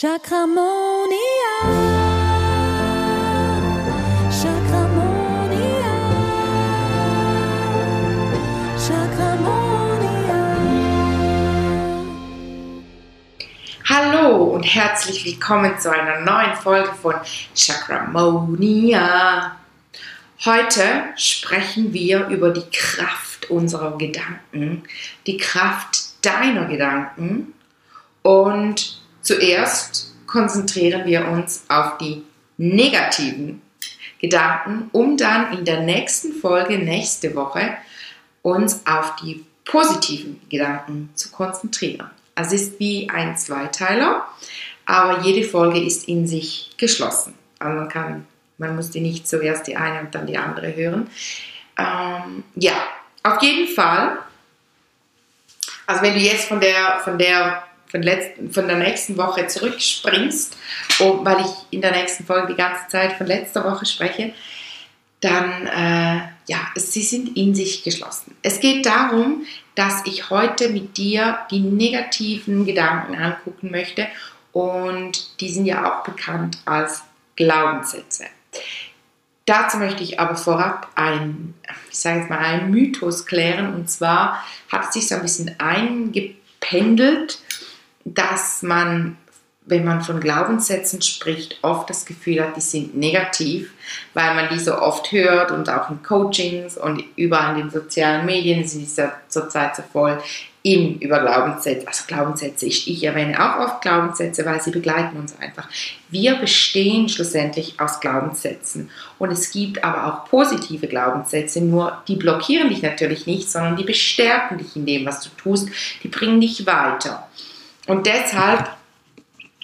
Chakramonia. Chakramonia. Chakramonia. Hallo und herzlich willkommen zu einer neuen Folge von Chakramonia. Heute sprechen wir über die Kraft unserer Gedanken, die Kraft deiner Gedanken und zuerst konzentrieren wir uns auf die negativen Gedanken, um dann in der nächsten Folge nächste Woche uns auf die positiven Gedanken zu konzentrieren. Es ist wie ein Zweiteiler, aber jede Folge ist in sich geschlossen. Also man kann, man muss die nicht zuerst die eine und dann die andere hören. Ähm, ja, auf jeden Fall. Also wenn du jetzt von der, von der, von, letzten, von der nächsten Woche zurückspringst, oh, weil ich in der nächsten Folge die ganze Zeit von letzter Woche spreche, dann, äh, ja, sie sind in sich geschlossen. Es geht darum, dass ich heute mit dir die negativen Gedanken angucken möchte und die sind ja auch bekannt als Glaubenssätze. Dazu möchte ich aber vorab ein, ich sage jetzt mal, einen Mythos klären und zwar hat es sich so ein bisschen eingependelt, dass man wenn man von Glaubenssätzen spricht, oft das Gefühl hat, die sind negativ, weil man die so oft hört und auch in Coachings und überall in den sozialen Medien sind sie ja zurzeit so voll im über Glaubenssätze. Also Glaubenssätze, ich, ich erwähne auch oft Glaubenssätze, weil sie begleiten uns einfach. Wir bestehen schlussendlich aus Glaubenssätzen und es gibt aber auch positive Glaubenssätze, nur die blockieren dich natürlich nicht, sondern die bestärken dich in dem, was du tust, die bringen dich weiter. Und deshalb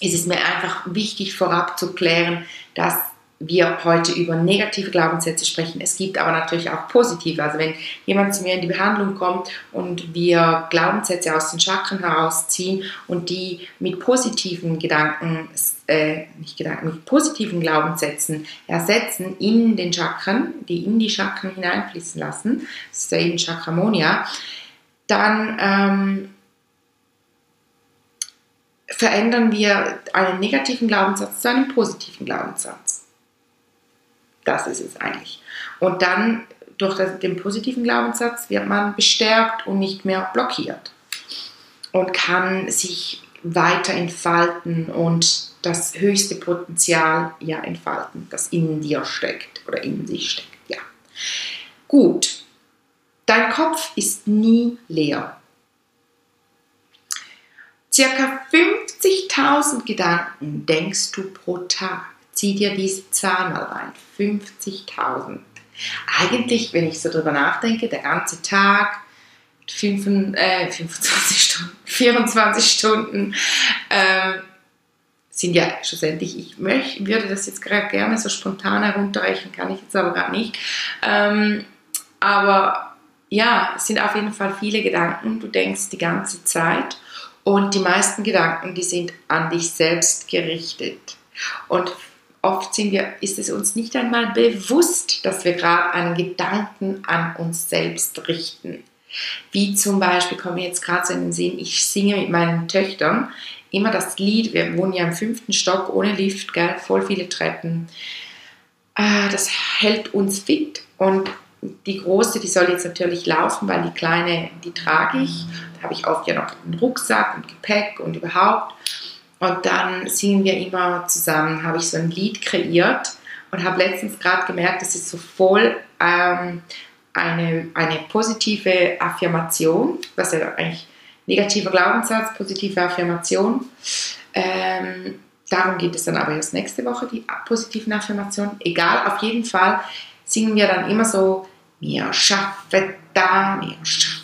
ist es mir einfach wichtig vorab zu klären, dass wir heute über negative Glaubenssätze sprechen. Es gibt aber natürlich auch positive. Also wenn jemand zu mir in die Behandlung kommt und wir Glaubenssätze aus den Chakren herausziehen und die mit positiven Gedanken, äh, nicht Gedanken, mit positiven Glaubenssätzen ersetzen in den Chakren, die in die Chakren hineinfließen lassen, das ist ja eben Chakramonia, dann ähm, verändern wir einen negativen Glaubenssatz zu einem positiven Glaubenssatz. Das ist es eigentlich. Und dann durch den positiven Glaubenssatz wird man bestärkt und nicht mehr blockiert und kann sich weiter entfalten und das höchste Potenzial ja entfalten, das in dir steckt oder in sich steckt. Ja. Gut. Dein Kopf ist nie leer. Circa 50.000 Gedanken denkst du pro Tag. Zieh dir diese Zahl mal rein. 50.000. Eigentlich, wenn ich so drüber nachdenke, der ganze Tag, 5, äh, 25 Stunden, 24 Stunden, äh, sind ja schlussendlich, ich möchte, würde das jetzt gerade gerne so spontan herunterrechnen, kann ich jetzt aber gar nicht. Ähm, aber ja, es sind auf jeden Fall viele Gedanken, du denkst die ganze Zeit und die meisten Gedanken, die sind an dich selbst gerichtet. Und oft sind wir, ist es uns nicht einmal bewusst, dass wir gerade einen Gedanken an uns selbst richten. Wie zum Beispiel, komme jetzt gerade so in den Sinn, ich singe mit meinen Töchtern immer das Lied, wir wohnen ja im fünften Stock ohne Lift, gell, voll viele Treppen. Ah, das hält uns fit und die große, die soll jetzt natürlich laufen, weil die kleine, die trage ich. Habe ich oft ja noch einen Rucksack und Gepäck und überhaupt. Und dann singen wir immer zusammen, habe ich so ein Lied kreiert und habe letztens gerade gemerkt, das ist so voll ähm, eine, eine positive Affirmation, was ja eigentlich negativer Glaubenssatz, positive Affirmation. Ähm, darum geht es dann aber erst nächste Woche, die positiven Affirmationen. Egal, auf jeden Fall singen wir dann immer so, wir schaffen da, wir schaffen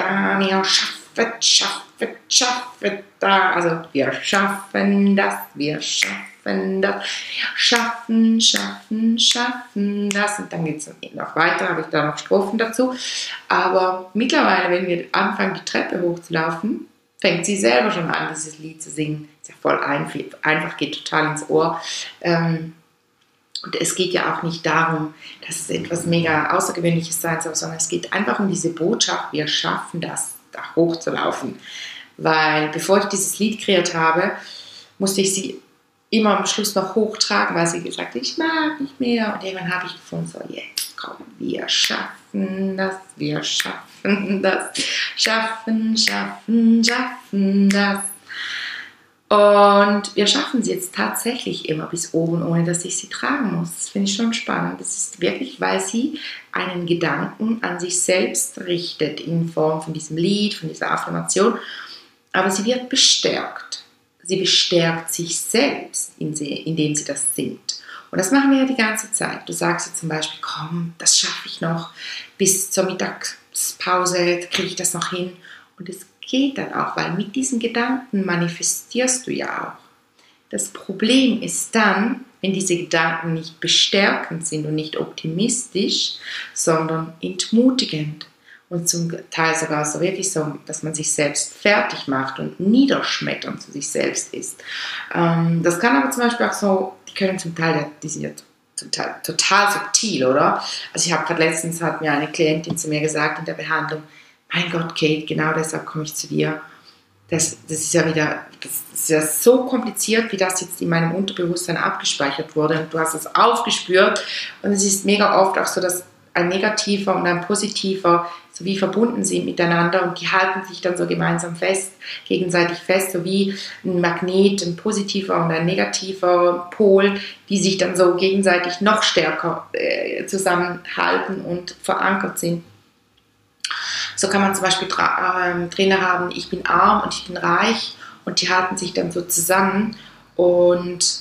da, wir schaffen, schaffen, schaffen da. Also wir schaffen das, wir schaffen das, schaffen, schaffen, schaffen das. Und dann geht es noch weiter, habe ich da noch Strophen dazu. Aber mittlerweile, wenn wir anfangen, die Treppe hochzulaufen, fängt sie selber schon an, dieses Lied zu singen. Ist ja voll einfach, einfach geht total ins Ohr. Ähm, und es geht ja auch nicht darum, dass es etwas mega Außergewöhnliches sein soll, sondern es geht einfach um diese Botschaft, wir schaffen das, da hochzulaufen. Weil bevor ich dieses Lied kreiert habe, musste ich sie immer am Schluss noch hochtragen, weil sie gesagt hat, ich mag nicht mehr. Und irgendwann habe ich gefunden, so jetzt komm, wir schaffen das, wir schaffen das, schaffen, schaffen, schaffen das. Und wir schaffen sie jetzt tatsächlich immer bis oben, ohne dass ich sie tragen muss. Das finde ich schon spannend. Das ist wirklich, weil sie einen Gedanken an sich selbst richtet in Form von diesem Lied, von dieser Affirmation. Aber sie wird bestärkt. Sie bestärkt sich selbst, indem sie das singt. Und das machen wir ja die ganze Zeit. Du sagst ja zum Beispiel, komm, das schaffe ich noch bis zur Mittagspause, kriege ich das noch hin. Und es geht dann auch, weil mit diesen Gedanken manifestierst du ja auch. Das Problem ist dann, wenn diese Gedanken nicht bestärkend sind und nicht optimistisch, sondern entmutigend und zum Teil sogar so wirklich so, dass man sich selbst fertig macht und niederschmetternd zu sich selbst ist. Ähm, das kann aber zum Beispiel auch so, die können zum Teil, die sind ja Teil total subtil, oder? Also ich habe gerade letztens, hat mir eine Klientin zu mir gesagt in der Behandlung, mein Gott, Kate, genau deshalb komme ich zu dir. Das, das ist ja wieder, das ist ja so kompliziert, wie das jetzt in meinem Unterbewusstsein abgespeichert wurde. Und du hast es aufgespürt. Und es ist mega oft auch so, dass ein negativer und ein positiver so wie verbunden sind miteinander und die halten sich dann so gemeinsam fest, gegenseitig fest, so wie ein Magnet, ein positiver und ein negativer Pol, die sich dann so gegenseitig noch stärker äh, zusammenhalten und verankert sind. So kann man zum Beispiel ähm, Trainer haben, ich bin arm und ich bin reich und die halten sich dann so zusammen. Und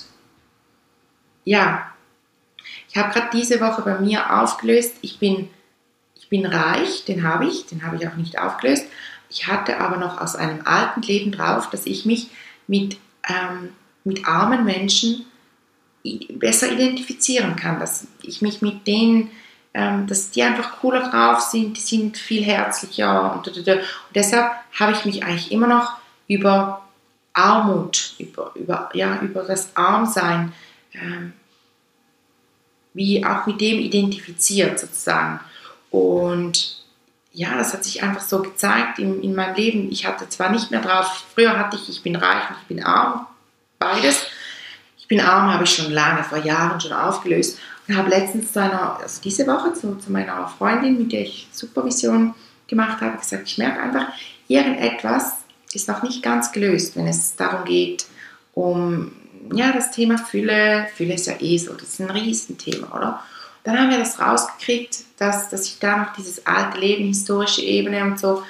ja, ich habe gerade diese Woche bei mir aufgelöst, ich bin, ich bin reich, den habe ich, den habe ich auch nicht aufgelöst. Ich hatte aber noch aus einem alten Leben drauf, dass ich mich mit, ähm, mit armen Menschen besser identifizieren kann, dass ich mich mit denen ähm, dass die einfach cooler drauf sind, die sind viel herzlicher und, und, und deshalb habe ich mich eigentlich immer noch über Armut, über, über, ja, über das Armsein, ähm, wie auch mit dem identifiziert sozusagen. Und ja, das hat sich einfach so gezeigt in, in meinem Leben. Ich hatte zwar nicht mehr drauf, früher hatte ich, ich bin reich und ich bin arm, beides. Ich bin arm, habe ich schon lange, vor Jahren schon aufgelöst. Ich habe letztens zu einer, also diese Woche zu, zu meiner Freundin, mit der ich Supervision gemacht habe, gesagt, ich merke einfach, irgendetwas ist noch nicht ganz gelöst, wenn es darum geht, um ja, das Thema Fülle. Fülle ist ja eh so, das ist ein Riesenthema, oder? Dann haben wir das rausgekriegt, dass, dass ich da noch dieses alte Leben, historische Ebene und so,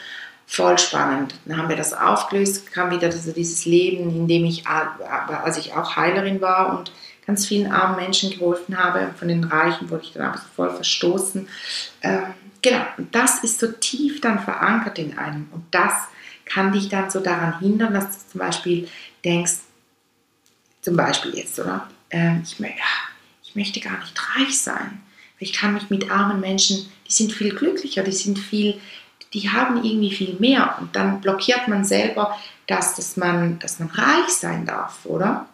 voll spannend. Dann haben wir das aufgelöst, kam wieder so dieses Leben, in dem ich, als ich auch Heilerin war und ganz vielen armen Menschen geholfen habe. Von den Reichen wurde ich dann aber so voll verstoßen. Ähm, genau, und das ist so tief dann verankert in einem. Und das kann dich dann so daran hindern, dass du zum Beispiel denkst, zum Beispiel jetzt, oder? Ähm, ich, ja, ich möchte gar nicht reich sein. Ich kann mich mit armen Menschen, die sind viel glücklicher, die sind viel, die haben irgendwie viel mehr. Und dann blockiert man selber, dass, dass, man, dass man reich sein darf, oder?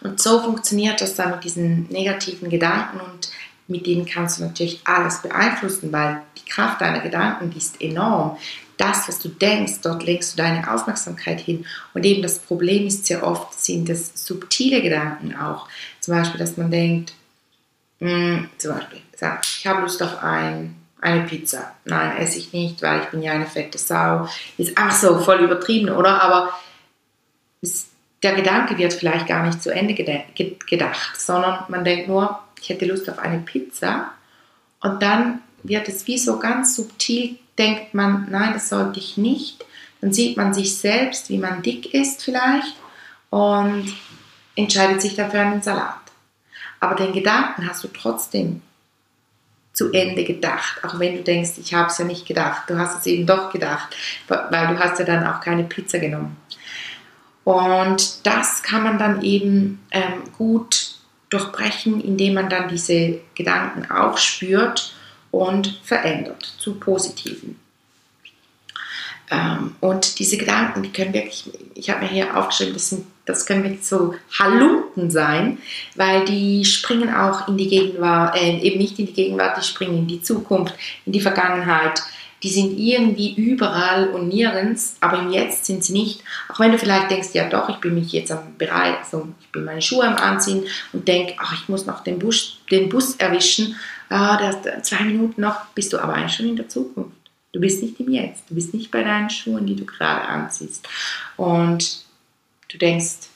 Und so funktioniert das dann mit diesen negativen Gedanken und mit denen kannst du natürlich alles beeinflussen, weil die Kraft deiner Gedanken die ist enorm. Das, was du denkst, dort lenkst du deine Aufmerksamkeit hin. Und eben das Problem ist sehr oft, sind es subtile Gedanken auch. Zum Beispiel, dass man denkt, mh, hm, zum Beispiel, ich habe Lust auf ein, eine Pizza. Nein, esse ich nicht, weil ich bin ja eine fette Sau. Ist einfach so voll übertrieben, oder? Aber es der Gedanke wird vielleicht gar nicht zu Ende gedacht, sondern man denkt nur, ich hätte Lust auf eine Pizza und dann wird es wie so ganz subtil, denkt man, nein, das sollte ich nicht. Dann sieht man sich selbst, wie man dick ist vielleicht und entscheidet sich dafür einen Salat. Aber den Gedanken hast du trotzdem zu Ende gedacht, auch wenn du denkst, ich habe es ja nicht gedacht. Du hast es eben doch gedacht, weil du hast ja dann auch keine Pizza genommen. Und das kann man dann eben ähm, gut durchbrechen, indem man dann diese Gedanken auch spürt und verändert zu positiven. Ähm, und diese Gedanken, die können wirklich, ich habe mir hier aufgeschrieben, das, sind, das können wirklich so Halunken sein, weil die springen auch in die Gegenwart, äh, eben nicht in die Gegenwart, die springen in die Zukunft, in die Vergangenheit. Die sind irgendwie überall und nirgends, aber im Jetzt sind sie nicht. Auch wenn du vielleicht denkst, ja doch, ich bin mich jetzt am bereit, also ich bin meine Schuhe am Anziehen und denke, ach, ich muss noch den Bus, den Bus erwischen, ah, das, zwei Minuten noch, bist du aber eigentlich schon in der Zukunft. Du bist nicht im Jetzt, du bist nicht bei deinen Schuhen, die du gerade anziehst. Und du denkst,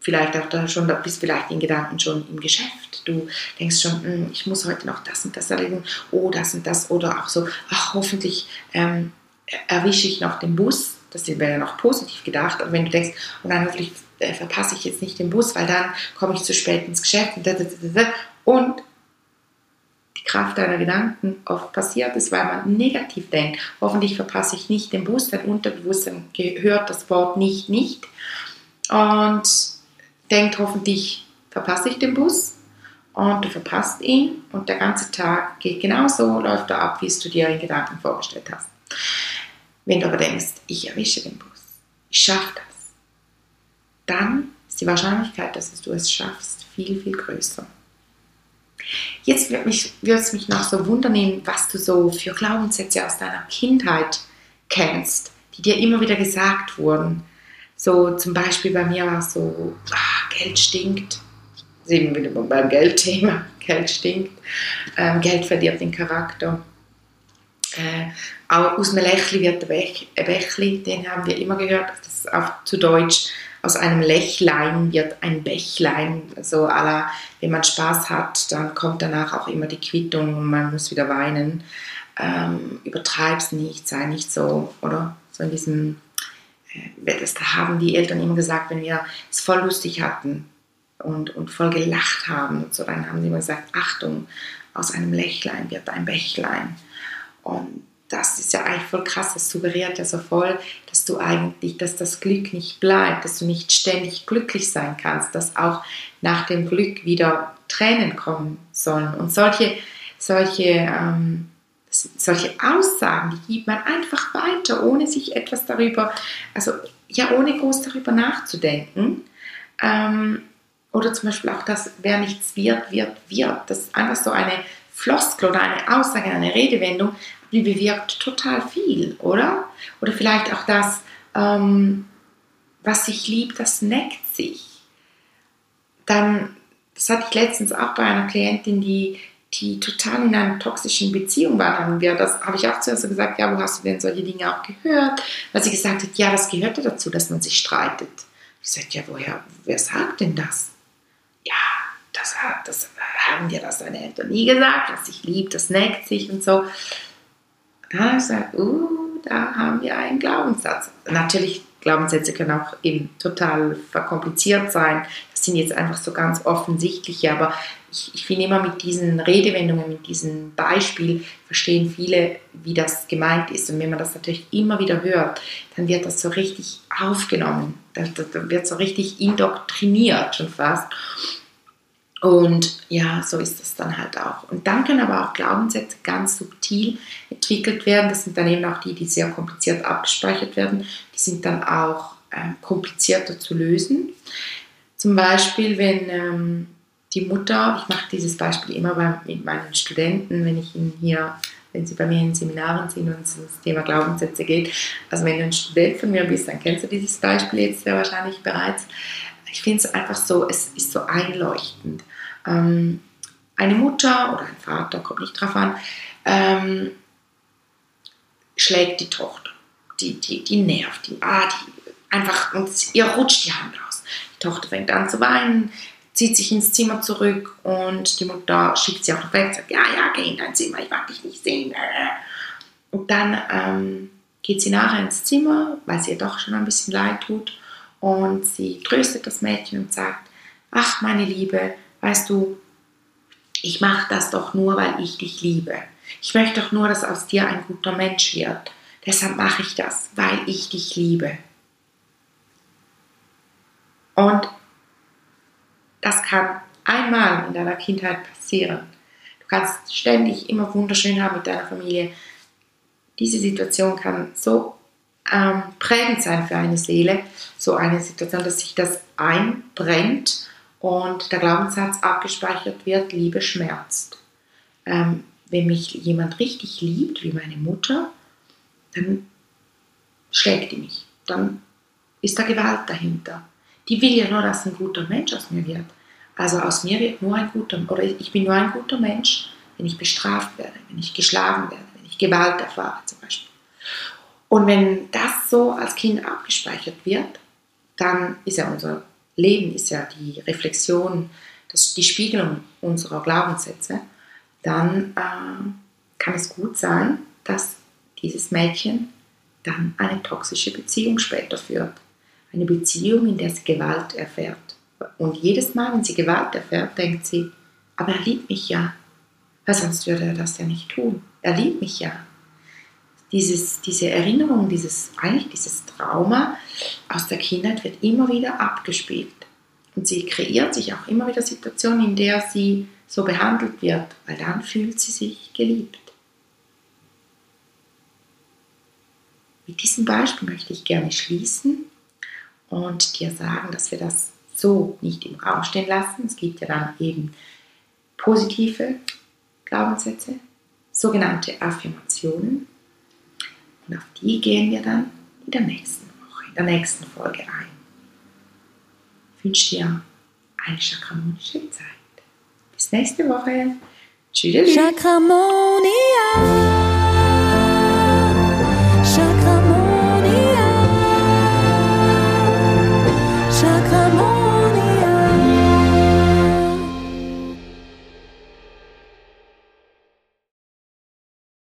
vielleicht auch da schon, da bist vielleicht in Gedanken schon im Geschäft. Du denkst schon, hm, ich muss heute noch das und das erledigen, oh, das und das, oder auch so, ach, hoffentlich ähm, erwische ich noch den Bus. Das wäre ja noch positiv gedacht. Und wenn du denkst, oh nein, hoffentlich äh, verpasse ich jetzt nicht den Bus, weil dann komme ich zu spät ins Geschäft. Und die Kraft deiner Gedanken oft passiert ist, weil man negativ denkt. Hoffentlich verpasse ich nicht den Bus, dein Unterbewusstsein gehört das Wort nicht, nicht. Und denkt hoffentlich, verpasse ich den Bus und du verpasst ihn und der ganze Tag geht genauso, läuft er ab, wie du dir in Gedanken vorgestellt hast. Wenn du aber denkst, ich erwische den Bus, ich schaffe das, dann ist die Wahrscheinlichkeit, dass du es schaffst, viel, viel größer. Jetzt würde, mich, es mich noch so wundern, was du so für Glaubenssätze aus deiner Kindheit kennst, die dir immer wieder gesagt wurden. So zum Beispiel bei mir war es so, ah, Geld stinkt. Sehen wir wieder beim Geldthema. Geld stinkt. Ähm, Geld verliert den Charakter. Äh, auch aus einem Lächli wird ein Bächli, den haben wir immer gehört. Das ist auf, zu Deutsch, aus einem Lächlein wird ein Bächlein. So aller, wenn man Spaß hat, dann kommt danach auch immer die Quittung und man muss wieder weinen. Ähm, übertreib's nicht, sei nicht so, oder? So in diesem das haben die Eltern immer gesagt, wenn wir es voll lustig hatten und, und voll gelacht haben und so, dann haben sie immer gesagt, Achtung, aus einem Lächlein wird ein Bächlein. Und das ist ja eigentlich voll krass, das suggeriert ja so voll, dass du eigentlich, dass das Glück nicht bleibt, dass du nicht ständig glücklich sein kannst, dass auch nach dem Glück wieder Tränen kommen sollen. Und solche, solche ähm, solche Aussagen, die gibt man einfach weiter, ohne sich etwas darüber, also ja, ohne groß darüber nachzudenken. Ähm, oder zum Beispiel auch das, wer nichts wird, wird, wird. Das ist einfach so eine Floskel oder eine Aussage, eine Redewendung, die bewirkt total viel, oder? Oder vielleicht auch das, ähm, was sich liebt, das neckt sich. Dann, das hatte ich letztens auch bei einer Klientin, die die total in einer toxischen Beziehung waren, haben wir, das habe ich auch zuerst gesagt, ja, wo hast du denn solche Dinge auch gehört? Weil sie gesagt hat, ja, das gehörte dazu, dass man sich streitet. Ich sagte, ja, woher, wer sagt denn das? Ja, das, das haben dir das deine Eltern nie gesagt, dass sich liebt, das neckt sich und so. Da habe ich gesagt, uh, da haben wir einen Glaubenssatz. Natürlich, Glaubenssätze können auch eben total verkompliziert sein. Das sind jetzt einfach so ganz offensichtliche, aber ich, ich finde immer mit diesen Redewendungen, mit diesem Beispiel verstehen viele, wie das gemeint ist. Und wenn man das natürlich immer wieder hört, dann wird das so richtig aufgenommen. Da, da wird so richtig indoktriniert schon fast. Und ja, so ist das dann halt auch. Und dann können aber auch Glaubenssätze ganz subtil entwickelt werden. Das sind dann eben auch die, die sehr kompliziert abgespeichert werden. Die sind dann auch äh, komplizierter zu lösen. Zum Beispiel, wenn ähm, die Mutter, ich mache dieses Beispiel immer bei, mit meinen Studenten, wenn ich ihnen hier, wenn sie bei mir in Seminaren sind und es ums Thema Glaubenssätze geht. Also wenn du ein Student von mir bist, dann kennst du dieses Beispiel jetzt sehr wahrscheinlich bereits. Ich finde es einfach so, es ist so einleuchtend. Ähm, eine Mutter oder ein Vater, kommt nicht drauf an, ähm, schlägt die Tochter. Die, die, die nervt, die, ah, die einfach, und ihr rutscht die Hand raus. Die Tochter fängt an zu weinen, zieht sich ins Zimmer zurück und die Mutter schickt sie auch noch weg, und sagt, ja, ja, geh in dein Zimmer, ich mag dich nicht sehen. Und dann ähm, geht sie nachher ins Zimmer, weil es ihr doch schon ein bisschen leid tut und sie tröstet das Mädchen und sagt, ach meine Liebe, weißt du, ich mache das doch nur, weil ich dich liebe. Ich möchte doch nur, dass aus dir ein guter Mensch wird. Deshalb mache ich das, weil ich dich liebe. Und das kann einmal in deiner Kindheit passieren. Du kannst ständig immer wunderschön haben mit deiner Familie. Diese Situation kann so ähm, prägend sein für eine Seele, so eine Situation, dass sich das einbrennt und der Glaubenssatz abgespeichert wird, Liebe schmerzt. Ähm, wenn mich jemand richtig liebt, wie meine Mutter, dann schlägt die mich. Dann ist da Gewalt dahinter. Die will ja nur, dass ein guter Mensch aus mir wird. Also aus mir wird nur ein guter, oder ich bin nur ein guter Mensch, wenn ich bestraft werde, wenn ich geschlagen werde, wenn ich Gewalt erfahre zum Beispiel. Und wenn das so als Kind abgespeichert wird, dann ist ja unser Leben, ist ja die Reflexion, das, die Spiegelung unserer Glaubenssätze, dann äh, kann es gut sein, dass dieses Mädchen dann eine toxische Beziehung später führt. Eine Beziehung, in der sie Gewalt erfährt. Und jedes Mal, wenn sie Gewalt erfährt, denkt sie, aber er liebt mich ja. Weil sonst würde er das ja nicht tun. Er liebt mich ja. Dieses, diese Erinnerung, dieses, eigentlich dieses Trauma aus der Kindheit wird immer wieder abgespielt. Und sie kreiert sich auch immer wieder Situationen, in der sie so behandelt wird, weil dann fühlt sie sich geliebt. Mit diesem Beispiel möchte ich gerne schließen und dir sagen, dass wir das so nicht im Raum stehen lassen. Es gibt ja dann eben positive Glaubenssätze, sogenannte Affirmationen. Und auf die gehen wir dann in der nächsten Woche, in der nächsten Folge ein. Ich wünsche dir eine chakramonische Zeit. Bis nächste Woche. Tschüss.